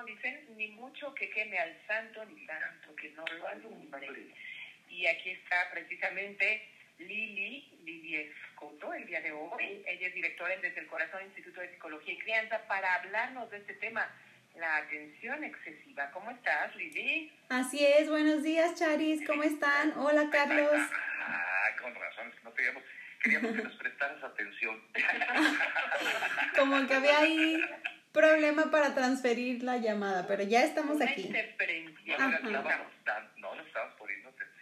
como dicen, ni mucho que queme al santo, ni tanto que no lo alumbre. Y aquí está precisamente Lili, Lili Escoto, el día de hoy. Ella es directora en Desde el Corazón Instituto de Psicología y Crianza para hablarnos de este tema, la atención excesiva. ¿Cómo estás, Lili? Así es, buenos días, Charis, ¿cómo están? Hola, Carlos. Ah, con razón, no queríamos, queríamos que nos prestaras atención. Como que había ahí problema para transferir la llamada, pero ya estamos Una aquí. No, no estábamos poniendo atención.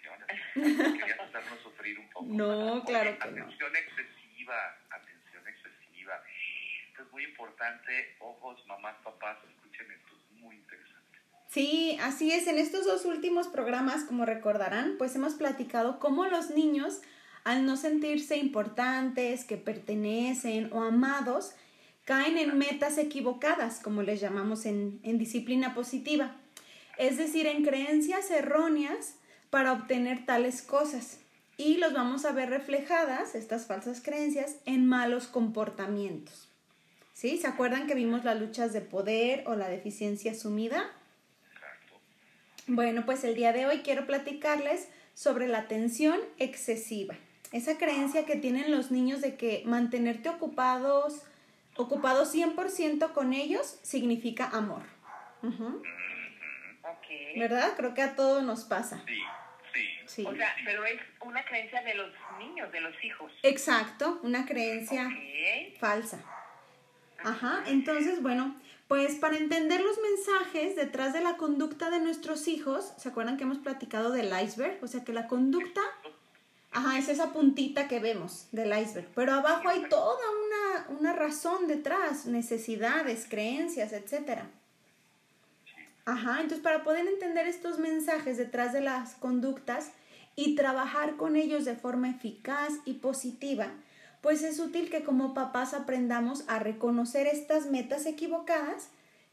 Querías hacernos sufrir un poco. No, claro que no. Atención excesiva, atención excesiva. Esto es muy importante. Ojos, mamás, papás, escuchen esto, es muy interesante. Sí, así es. En estos dos últimos programas, como recordarán, pues hemos platicado cómo los niños, al no sentirse importantes, que pertenecen o amados, caen en metas equivocadas, como les llamamos en, en disciplina positiva. Es decir, en creencias erróneas para obtener tales cosas. Y los vamos a ver reflejadas, estas falsas creencias, en malos comportamientos. ¿Sí? ¿Se acuerdan que vimos las luchas de poder o la deficiencia asumida? Bueno, pues el día de hoy quiero platicarles sobre la atención excesiva. Esa creencia que tienen los niños de que mantenerte ocupados, ocupados 100% con ellos significa amor. Ujú. Ok. ¿Verdad? Creo que a todos nos pasa. Sí, sí. Sí. O sea, pero es una creencia de los niños, de los hijos. Exacto, una creencia falsa. Ajá, entonces, bueno, pues para entender los mensajes detrás de la conducta de nuestros hijos, ¿se acuerdan que hemos platicado del iceberg? O sea, que la conducta, ajá, es esa puntita que vemos del iceberg, pero abajo hay toda una, una razón detrás, necesidades, creencias, etcétera. Ajá, entonces para poder entender estos mensajes detrás de las conductas y trabajar con ellos de forma eficaz y positiva, pues es útil que como papás aprendamos a reconocer estas metas equivocadas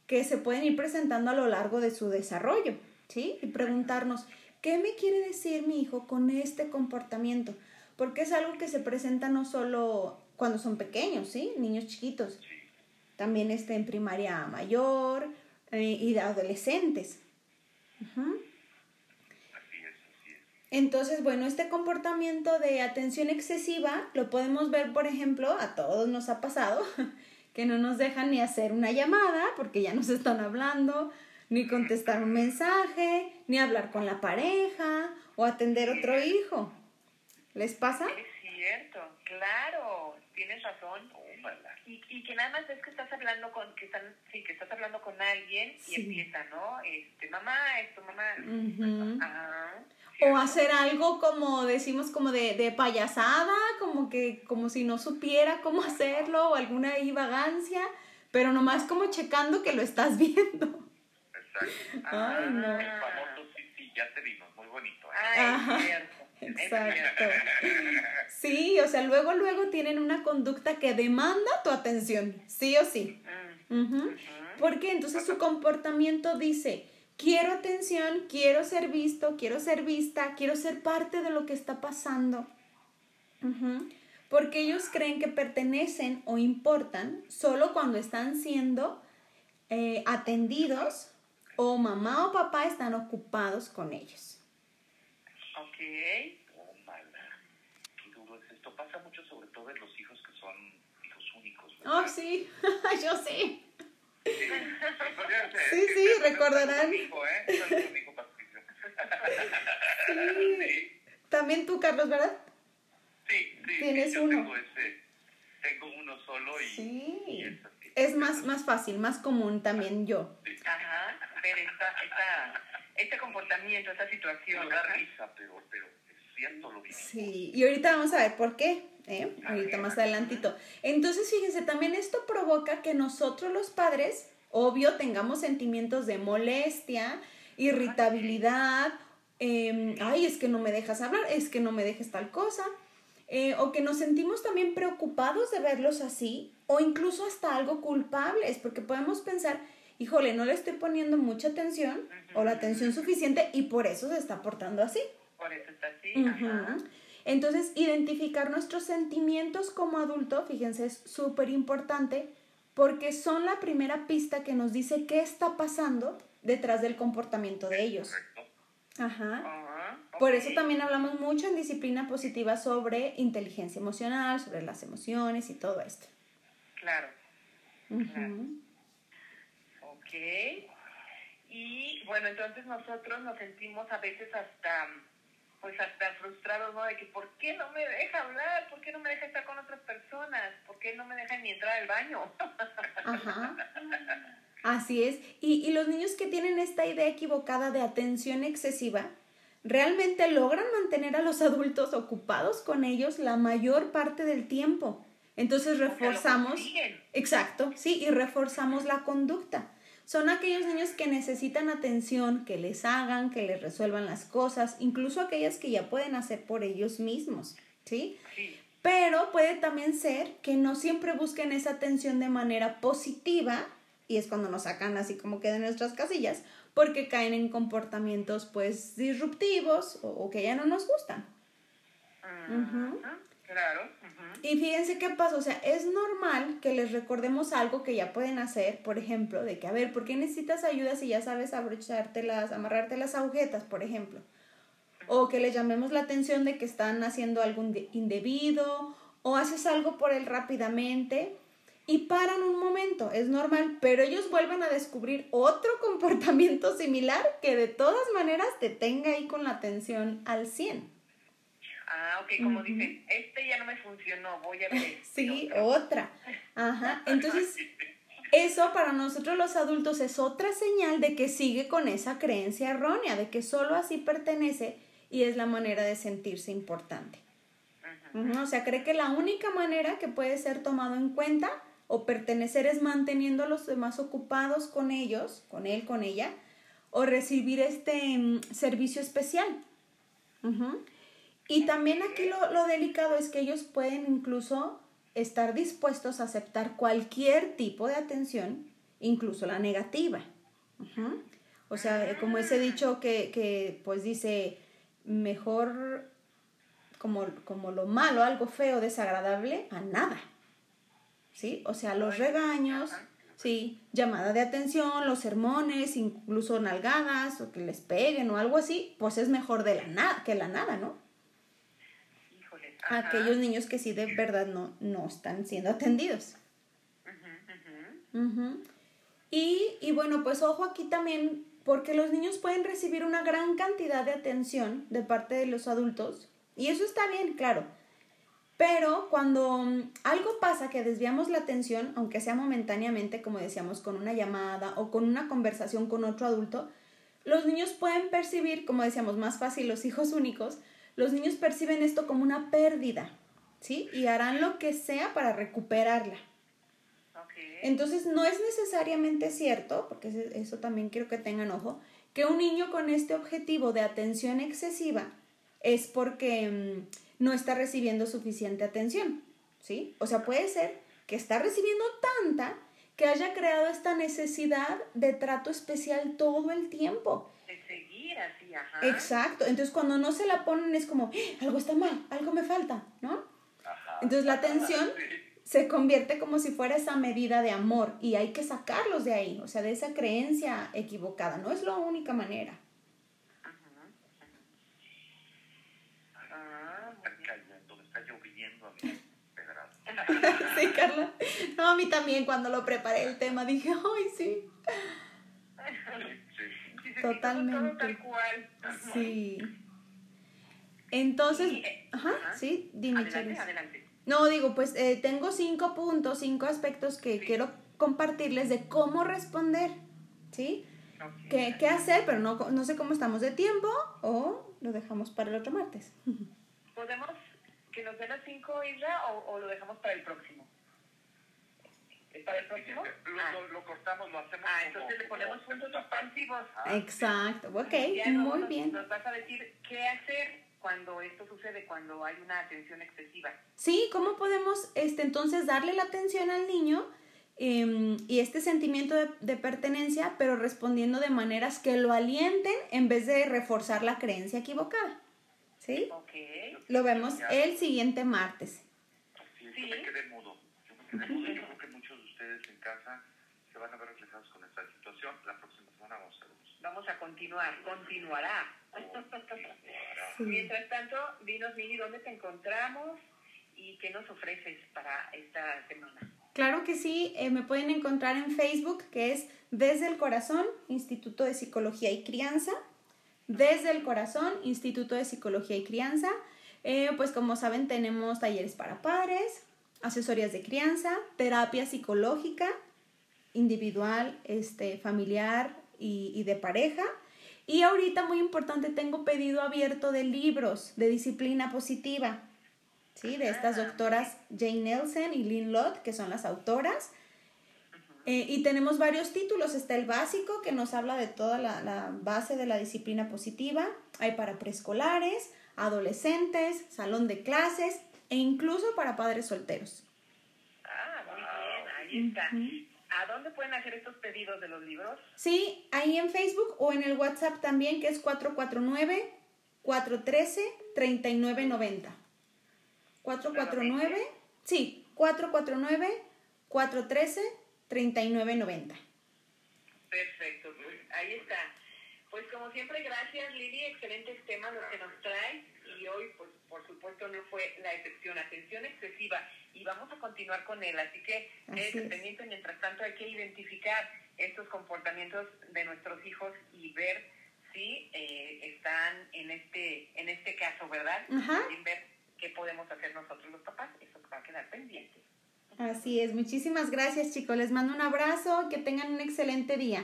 que se pueden ir presentando a lo largo de su desarrollo, ¿sí? Y preguntarnos, ¿qué me quiere decir mi hijo con este comportamiento? Porque es algo que se presenta no solo cuando son pequeños, ¿sí? Niños chiquitos, también este, en primaria mayor eh, y de adolescentes. Entonces, bueno, este comportamiento de atención excesiva lo podemos ver, por ejemplo, a todos nos ha pasado, que no nos dejan ni hacer una llamada porque ya nos están hablando, ni contestar un mensaje, ni hablar con la pareja o atender otro hijo. ¿Les pasa? Es cierto, claro, tienes razón. Y, y que nada más es que estás hablando con, que están, sí, que estás hablando con alguien y Sí. empieza, ¿no? Este, mamá, esto, mamá. Ajá. O hacer algo como decimos como de, de payasada, como que como si no supiera cómo hacerlo o alguna ahí vagancia, pero nomás como checando que lo estás viendo. Exacto. Ay, no. El famoso sí, sí, ya te vimos, muy bonito. ¿eh? Ay, Ajá. Exacto. Sí, o sea, luego, luego tienen una conducta que demanda tu atención, sí o sí. Mm, Ujú. ujú. Porque entonces su comportamiento dice, quiero atención, quiero ser visto, quiero ser vista, quiero ser parte de lo que está pasando. Ujú. Porque ellos creen que pertenecen o importan solo cuando están siendo eh, atendidos o mamá o papá están ocupados con ellos. Ok. Tómala. Qué duro es esto. Pasa mucho sobre todo en los hijos que son hijos únicos. ¿verdad? Oh, sí, yo sí. Sí, Sí, sí, recordarán. ¿eh? Sí. También tú, Carlos, ¿verdad? Sí, sí. Tienes yo uno. Tengo, ese, tengo uno solo y, Sí. y es más, más fácil, más común también yo. Ajá. Ver esta, esta, este comportamiento, esta situación. Nos da risa, pero, pero es cierto lo vivimos. Sí, y ahorita vamos a ver por qué, ¿eh? Ahorita más adelantito. Entonces, fíjense, también esto provoca que nosotros los padres, obvio, tengamos sentimientos de molestia, irritabilidad, eh, ay, es que no me dejas hablar, es que no me dejes tal cosa, eh, o que nos sentimos también preocupados de verlos así, o incluso hasta algo culpables, porque podemos pensar, híjole, no le estoy poniendo mucha atención o la atención suficiente y por eso se está portando así. Por eso está así. Ajá. Entonces, identificar nuestros sentimientos como adulto, fíjense, es súper importante porque son la primera pista que nos dice qué está pasando detrás del comportamiento de ellos. Ajá. Por eso también hablamos mucho en disciplina positiva sobre inteligencia emocional, sobre las emociones y todo esto. Claro. Ujú. Ok. Y bueno, entonces nosotros nos sentimos a veces hasta, pues hasta frustrados, ¿no? De que ¿por qué no me deja hablar? ¿Por qué no me deja estar con otras personas? ¿Por qué no me deja ni entrar al baño? Ajá. Así es. Y, y los niños que tienen esta idea equivocada de atención excesiva, realmente logran mantener a los adultos ocupados con ellos la mayor parte del tiempo. Entonces reforzamos. Exacto, sí, y reforzamos la conducta. Son aquellos niños que necesitan atención, que les hagan, que les resuelvan las cosas, incluso aquellas que ya pueden hacer por ellos mismos, ¿sí? Sí. Pero puede también ser que no siempre busquen esa atención de manera positiva y es cuando nos sacan así como que de nuestras casillas porque caen en comportamientos pues disruptivos o, o que ya no nos gustan. Ujú. Claro. Y fíjense qué pasa, o sea, es normal que les recordemos algo que ya pueden hacer, por ejemplo, de que, a ver, ¿por qué necesitas ayuda si ya sabes abrocharte las, amarrarte las agujetas, por ejemplo? O que les llamemos la atención de que están haciendo algo inde- indebido, o haces algo por él rápidamente y paran un momento, es normal, pero ellos vuelven a descubrir otro comportamiento similar que de todas maneras te tenga ahí con la atención al 100. Ah, ok, como dicen, este ya no me funcionó, voy a ver. Sí, otra. Ajá. Entonces, eso para nosotros los adultos es otra señal de que sigue con esa creencia errónea, de que solo así pertenece y es la manera de sentirse importante. Ujú, O sea, cree que la única manera que puede ser tomado en cuenta o pertenecer es manteniendo a los demás ocupados con ellos, con él, con ella, o recibir este mm, servicio especial. Ujú. Y también aquí lo, lo delicado es que ellos pueden incluso estar dispuestos a aceptar cualquier tipo de atención, incluso la negativa. O sea, como ese dicho que, que pues dice, mejor como, como lo malo, algo feo, desagradable, a nada. ¿Sí? O sea, los regaños, sí, llamada de atención, los sermones, incluso nalgadas, o que les peguen o algo así, pues es mejor de la nada, que la nada, ¿no? Aquellos niños que sí de verdad no, no están siendo atendidos. Y, y bueno, pues ojo aquí también, porque los niños pueden recibir una gran cantidad de atención de parte de los adultos, y eso está bien, claro. Pero cuando mm, algo pasa que desviamos la atención, aunque sea momentáneamente, como decíamos, con una llamada o con una conversación con otro adulto, los niños pueden percibir, como decíamos, más fácil los hijos únicos, los niños perciben esto como una pérdida, ¿sí? Y harán lo que sea para recuperarla. Entonces no es necesariamente cierto, porque eso también quiero que tengan ojo, que un niño con este objetivo de atención excesiva es porque mm, no está recibiendo suficiente atención, ¿sí? O sea, puede ser que está recibiendo tanta que haya creado esta necesidad de trato especial todo el tiempo. Seguir así, ajá. Exacto. Entonces cuando no se la ponen es como, "¡Ah! algo está mal, algo me falta, ¿no? Ajá. Entonces la atención Sí. se convierte como si fuera esa medida de amor y hay que sacarlos de ahí, o sea, de esa creencia equivocada. No es la única manera. Ah. Sí, Carla. No, a mí también cuando lo preparé el tema dije, ay, sí. Sí. Totalmente. Todo, todo tal cual. Sí. Entonces, Y, eh, ajá, ajá. sí, dime, Adelante. No, digo, pues eh, tengo cinco puntos, cinco aspectos que quiero compartirles de cómo responder, ¿sí? Ok. ¿Qué, qué hacer? Pero no, no sé cómo estamos de tiempo o lo dejamos para el otro martes. ¿Podemos que nos den las cinco, Isra, o, o lo dejamos para el próximo? ¿Es para el próximo? Lo, Ah. lo, lo cortamos, lo hacemos Ah, como- entonces le ponemos puntos suspensivos. Ah, Exacto, ok, Ya muy nos- bien. Nos vas a decir qué hacer cuando esto sucede, cuando hay una atención excesiva. Sí, ¿cómo podemos este, entonces darle la atención al niño em, y este sentimiento de, de pertenencia, pero respondiendo de maneras que lo alienten en vez de reforzar la creencia equivocada? ¿Sí? Ok. Lo vemos el siguiente martes. Sí, Sí. yo me quedé mudo. Yo me quedé mudo. Yo creo que muchos de ustedes en casa se van a ver reflejados con esta situación. La próxima semana vamos a ver. Vamos a continuar, continuará. Continuará. Mientras tanto, dinos, Mili, ¿dónde te encontramos y qué nos ofreces para esta semana? Claro que sí, eh, me pueden encontrar en Facebook, que es Desde el Corazón, Instituto de Psicología y Crianza. Desde el Corazón, Instituto de Psicología y Crianza. Eh, pues como saben, tenemos talleres para padres, asesorías de crianza, terapia psicológica, individual, este, familiar y, y de pareja. Y ahorita, muy importante, tengo pedido abierto de libros de disciplina positiva. ¿sí? De estas doctoras Jane Nelson y Lynn Lott, que son las autoras. Eh, y tenemos varios títulos. Está el básico, que nos habla de toda la, la base de la disciplina positiva. Hay para preescolares, adolescentes, salón de clases e incluso para padres solteros. Ah, muy bien, ahí está. ¿A dónde pueden hacer estos pedidos de los libros? Sí, ahí en Facebook o en el WhatsApp también, que es 449-413-3990. 449, sí, 449-413-3990. Perfecto, pues ahí está. Pues como siempre, gracias Lili, excelentes temas los que nos traes y hoy, pues por supuesto, no fue la excepción, atención excesiva y vamos a continuar con él, así que Así es. pendiente, mientras tanto hay que identificar estos comportamientos de nuestros hijos y ver si eh, están en este en este caso, ¿verdad? Ajá. También ver qué podemos hacer nosotros los papás, eso va a quedar pendiente. Así es, muchísimas gracias chicos, les mando un abrazo, que tengan un excelente día.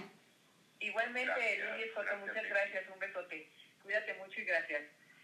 Igualmente, Gracias, Lili Soto, gracias, muchas gracias, un besote. Cuídate mucho y gracias.